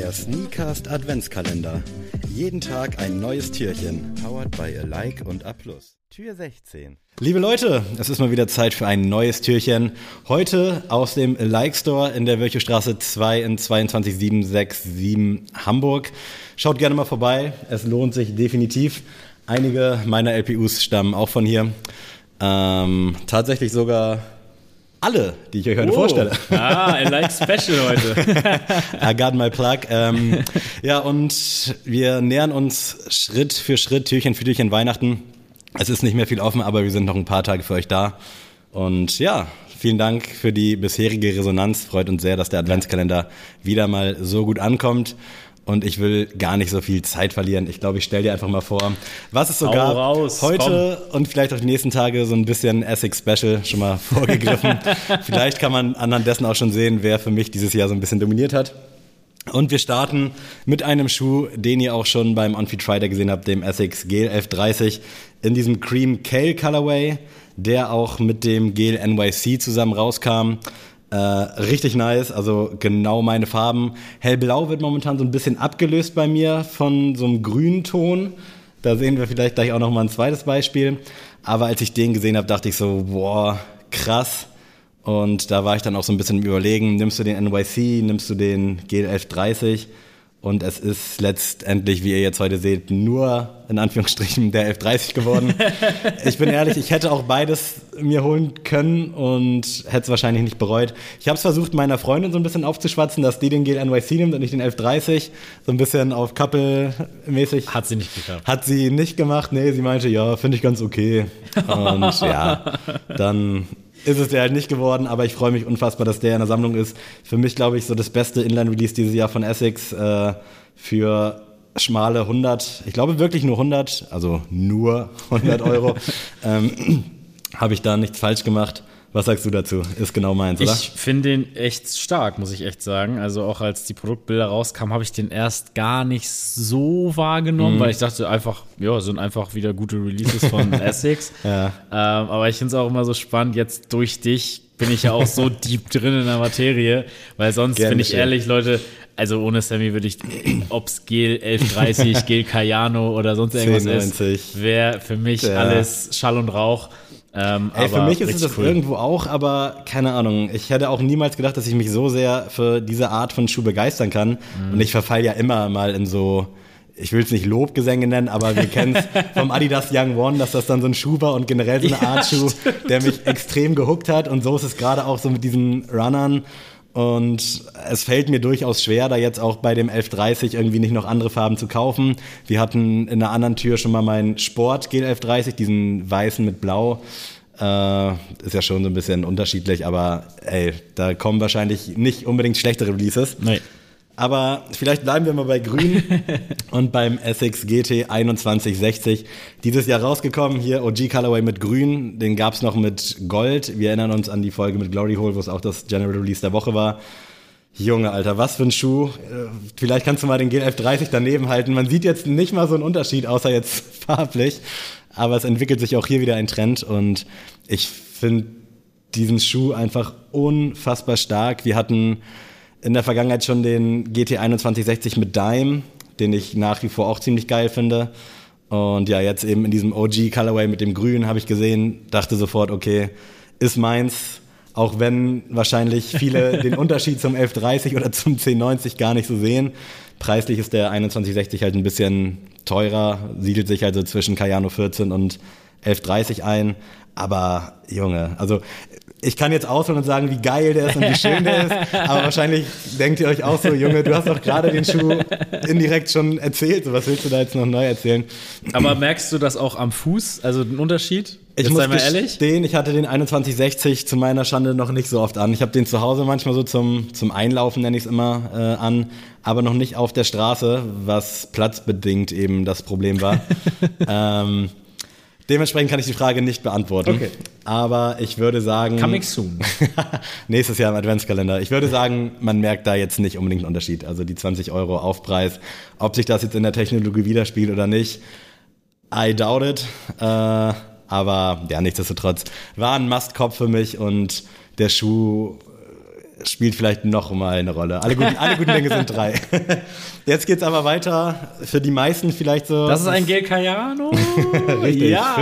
Der Sneakast Adventskalender. Jeden Tag ein neues Türchen. Powered by Alike und A+. Tür 16. Liebe Leute, es ist mal wieder Zeit für ein neues Türchen. Heute aus dem Like Store in der Wölchestraße 2 in 22767 Hamburg. Schaut gerne mal vorbei, es lohnt sich definitiv. Einige meiner LPUs stammen auch von hier. Ähm, tatsächlich sogar alle, die ich euch heute oh. vorstelle. Ah, ein Like Special heute. I got my plug. Ähm, ja, und wir nähern uns Schritt für Schritt, Türchen für Türchen Weihnachten. Es ist nicht mehr viel offen, aber wir sind noch ein paar Tage für euch da. Und ja, vielen Dank für die bisherige Resonanz. Freut uns sehr, dass der Adventskalender wieder mal so gut ankommt. Und ich will gar nicht so viel Zeit verlieren. Ich glaube, ich stelle dir einfach mal vor, was es so gab raus, heute komm. und vielleicht auch die nächsten Tage so ein bisschen Essex Special schon mal vorgegriffen. vielleicht kann man anhand dessen auch schon sehen, wer für mich dieses Jahr so ein bisschen dominiert hat. Und wir starten mit einem Schuh, den ihr auch schon beim On-Feed Friday gesehen habt, dem Essex Gel 1130 in diesem Cream Kale Colorway, der auch mit dem Gel NYC zusammen rauskam. Äh, richtig nice, also genau meine Farben. Hellblau wird momentan so ein bisschen abgelöst bei mir von so einem grünen Ton. Da sehen wir vielleicht gleich auch noch mal ein zweites Beispiel. Aber als ich den gesehen habe, dachte ich so, boah, krass. Und da war ich dann auch so ein bisschen im Überlegen, nimmst du den NYC, nimmst du den GL1130? Und es ist letztendlich, wie ihr jetzt heute seht, nur in Anführungsstrichen der 1130 geworden. ich bin ehrlich, ich hätte auch beides mir holen können und hätte es wahrscheinlich nicht bereut. Ich habe es versucht, meiner Freundin so ein bisschen aufzuschwatzen, dass die den Gel NYC nimmt und nicht den 1130. So ein bisschen auf Couple-mäßig. Hat sie nicht geschafft. Hat sie nicht gemacht. Nee, sie meinte, ja, finde ich ganz okay. Und ja, dann ist es der halt nicht geworden, aber ich freue mich unfassbar, dass der in der Sammlung ist. Für mich, glaube ich, so das beste Inline-Release dieses Jahr von Essex äh, für schmale 100, ich glaube wirklich nur 100, also nur 100 Euro, ähm, habe ich da nichts falsch gemacht. Was sagst du dazu? Ist genau meins, oder? Ich finde den echt stark, muss ich echt sagen. Also auch als die Produktbilder rauskamen, habe ich den erst gar nicht so wahrgenommen, mhm. weil ich dachte einfach, ja, sind einfach wieder gute Releases von Essex. ja. Ähm, aber ich finde es auch immer so spannend, jetzt durch dich bin ich ja auch so deep drin in der Materie, weil sonst bin ich ehrlich, Leute, also ohne Sammy würde ich, ob's Gel 1130, Gel Cayano oder sonst irgendwas 1090. ist, wäre für mich ja. alles Schall und Rauch. Ähm, Ey, für mich ist es das cool. irgendwo auch, aber keine Ahnung. Ich hätte auch niemals gedacht, dass ich mich so sehr für diese Art von Schuh begeistern kann. Mhm. Und ich verfall ja immer mal in so, ich will es nicht Lobgesänge nennen, aber wir kennen es vom Adidas Young One, dass das dann so ein Schuh war und generell so eine Art Schuh, der mich extrem gehuckt hat. Und so ist es gerade auch so mit diesen Runnern. Und es fällt mir durchaus schwer, da jetzt auch bei dem 1130 irgendwie nicht noch andere Farben zu kaufen. Wir hatten in einer anderen Tür schon mal meinen Sport Gel 1130, diesen weißen mit blau. Äh, ist ja schon so ein bisschen unterschiedlich, aber ey, da kommen wahrscheinlich nicht unbedingt schlechtere Releases. Nee. Aber vielleicht bleiben wir mal bei Grün und beim Essex GT 2160. Dieses Jahr rausgekommen, hier OG Colorway mit Grün, den gab es noch mit Gold. Wir erinnern uns an die Folge mit Glory Hole, wo es auch das General Release der Woche war. Junge, Alter, was für ein Schuh. Äh, vielleicht kannst du mal den GLF30 daneben halten. Man sieht jetzt nicht mal so einen Unterschied, außer jetzt farblich. Aber es entwickelt sich auch hier wieder ein Trend und ich finde diesen Schuh einfach unfassbar stark. Wir hatten in der Vergangenheit schon den GT 2160 mit Dime, den ich nach wie vor auch ziemlich geil finde. Und ja, jetzt eben in diesem OG Colorway mit dem Grün habe ich gesehen, dachte sofort, okay, ist meins. Auch wenn wahrscheinlich viele den Unterschied zum 1130 oder zum 1090 gar nicht so sehen. Preislich ist der 2160 halt ein bisschen teurer, siedelt sich also zwischen Cayano 14 und 1130 ein. Aber Junge, also ich kann jetzt ausholen und sagen, wie geil der ist und wie schön der ist, aber wahrscheinlich denkt ihr euch auch so, Junge, du hast doch gerade den Schuh indirekt schon erzählt, so was willst du da jetzt noch neu erzählen? Aber merkst du das auch am Fuß, also den Unterschied? Ich jetzt muss mal ehrlich. Den, ich hatte den 2160 zu meiner Schande noch nicht so oft an. Ich habe den zu Hause manchmal so zum, zum Einlaufen, nenne ich es immer, äh, an, aber noch nicht auf der Straße, was platzbedingt eben das Problem war. ähm, Dementsprechend kann ich die Frage nicht beantworten. Okay. Aber ich würde sagen. Coming soon. nächstes Jahr im Adventskalender. Ich würde sagen, man merkt da jetzt nicht unbedingt einen Unterschied. Also die 20 Euro Aufpreis. Ob sich das jetzt in der Technologie widerspiegelt oder nicht, I doubt it. Äh, aber ja, nichtsdestotrotz war ein Mastkopf für mich und der Schuh spielt vielleicht noch mal eine Rolle. Alle guten, alle guten Dinge sind drei. Jetzt geht's aber weiter. Für die meisten vielleicht so. Das ist ein Gel Cayano. Richtig, ja.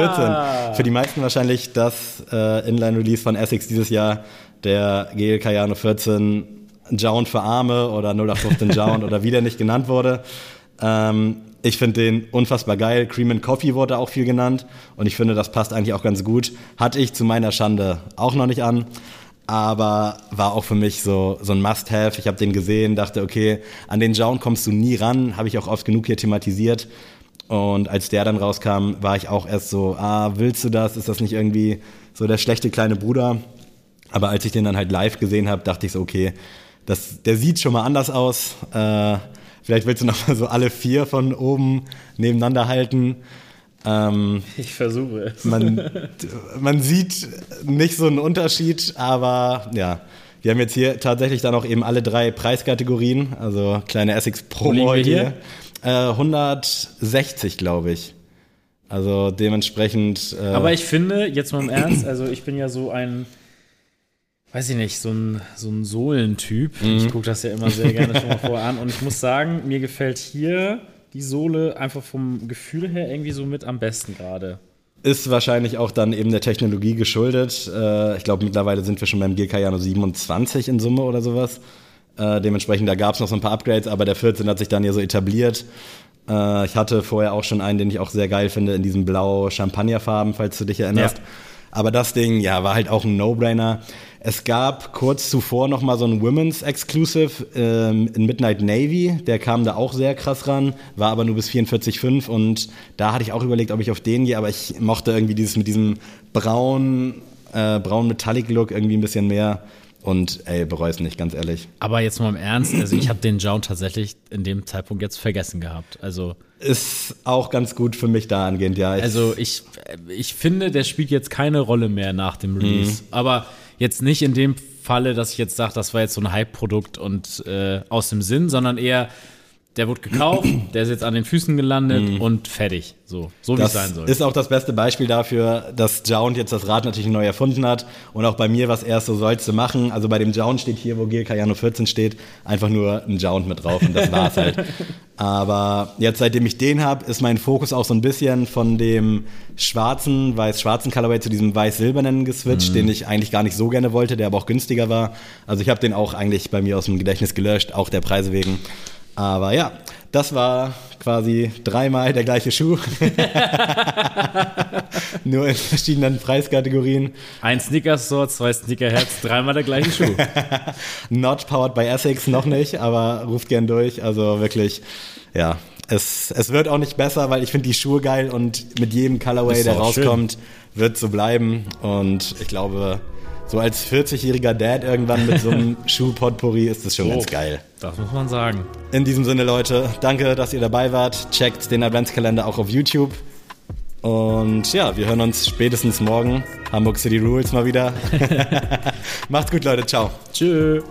14. Für die meisten wahrscheinlich das äh, Inline-Release von Essex dieses Jahr. Der Gel Cayano 14 Jound für Arme oder 0815 Jound oder wie der nicht genannt wurde. Ähm, ich finde den unfassbar geil. Cream and Coffee wurde auch viel genannt und ich finde, das passt eigentlich auch ganz gut. Hatte ich zu meiner Schande auch noch nicht an aber war auch für mich so, so ein Must-Have. Ich habe den gesehen, dachte, okay, an den Jaun kommst du nie ran, habe ich auch oft genug hier thematisiert. Und als der dann rauskam, war ich auch erst so, ah, willst du das? Ist das nicht irgendwie so der schlechte kleine Bruder? Aber als ich den dann halt live gesehen habe, dachte ich so, okay, das, der sieht schon mal anders aus. Äh, vielleicht willst du noch mal so alle vier von oben nebeneinander halten. Ähm, ich versuche es. Man, man sieht nicht so einen Unterschied, aber ja. Wir haben jetzt hier tatsächlich dann auch eben alle drei Preiskategorien, also kleine Essex Promo hier. Äh, 160, glaube ich. Also dementsprechend. Äh aber ich finde, jetzt mal im Ernst, also ich bin ja so ein, weiß ich nicht, so ein, so ein Sohlentyp. Mhm. Ich gucke das ja immer sehr gerne schon mal vorher an und ich muss sagen, mir gefällt hier die Sohle einfach vom Gefühl her irgendwie so mit am besten gerade. Ist wahrscheinlich auch dann eben der Technologie geschuldet. Äh, ich glaube, mittlerweile sind wir schon beim GK Jano 27 in Summe oder sowas. Äh, dementsprechend, da gab es noch so ein paar Upgrades, aber der 14 hat sich dann ja so etabliert. Äh, ich hatte vorher auch schon einen, den ich auch sehr geil finde, in diesem blau-Champagnerfarben, falls du dich erinnerst. Ja. Aber das Ding, ja, war halt auch ein No-Brainer. Es gab kurz zuvor noch mal so ein Women's Exclusive ähm, in Midnight Navy. Der kam da auch sehr krass ran, war aber nur bis 44,5 und da hatte ich auch überlegt, ob ich auf den gehe, aber ich mochte irgendwie dieses mit diesem braun, äh, braun Metallic Look irgendwie ein bisschen mehr. Und ey, bereue es nicht, ganz ehrlich. Aber jetzt mal im Ernst, also ich habe den Jound tatsächlich in dem Zeitpunkt jetzt vergessen gehabt. Also ist auch ganz gut für mich da angehend, ja. Ich also ich, ich finde, der spielt jetzt keine Rolle mehr nach dem Release. Mhm. Aber jetzt nicht in dem Falle, dass ich jetzt sage, das war jetzt so ein Hype-Produkt und äh, aus dem Sinn, sondern eher, der wurde gekauft, der ist jetzt an den Füßen gelandet mhm. und fertig. So, so wie es sein soll. Ist auch das beste Beispiel dafür, dass Jound jetzt das Rad natürlich neu erfunden hat. Und auch bei mir was erst so sollst du machen. Also bei dem Jound steht hier, wo Gil Cayano 14 steht, einfach nur ein Jound mit drauf und das war's halt. Aber jetzt, seitdem ich den habe, ist mein Fokus auch so ein bisschen von dem schwarzen, weiß-schwarzen Colorway zu diesem weiß-silbernen geswitcht, mhm. den ich eigentlich gar nicht so gerne wollte, der aber auch günstiger war. Also ich habe den auch eigentlich bei mir aus dem Gedächtnis gelöscht, auch der Preise wegen. Aber ja, das war quasi dreimal der gleiche Schuh. Nur in verschiedenen Preiskategorien. Ein Sneaker-Store, zwei Sneakerheads, dreimal der gleiche Schuh. Not powered by Essex, noch nicht, aber ruft gern durch. Also wirklich, ja. Es, es wird auch nicht besser, weil ich finde die Schuhe geil und mit jedem Colorway, der rauskommt, schön. wird so bleiben. Und ich glaube, so als 40-jähriger Dad irgendwann mit so einem Schuh-Potpourri ist das schon oh, ganz geil. Das muss man sagen. In diesem Sinne, Leute, danke, dass ihr dabei wart. Checkt den Adventskalender auch auf YouTube. Und ja, wir hören uns spätestens morgen. Hamburg City Rules mal wieder. Macht's gut, Leute. Ciao. Tschüss.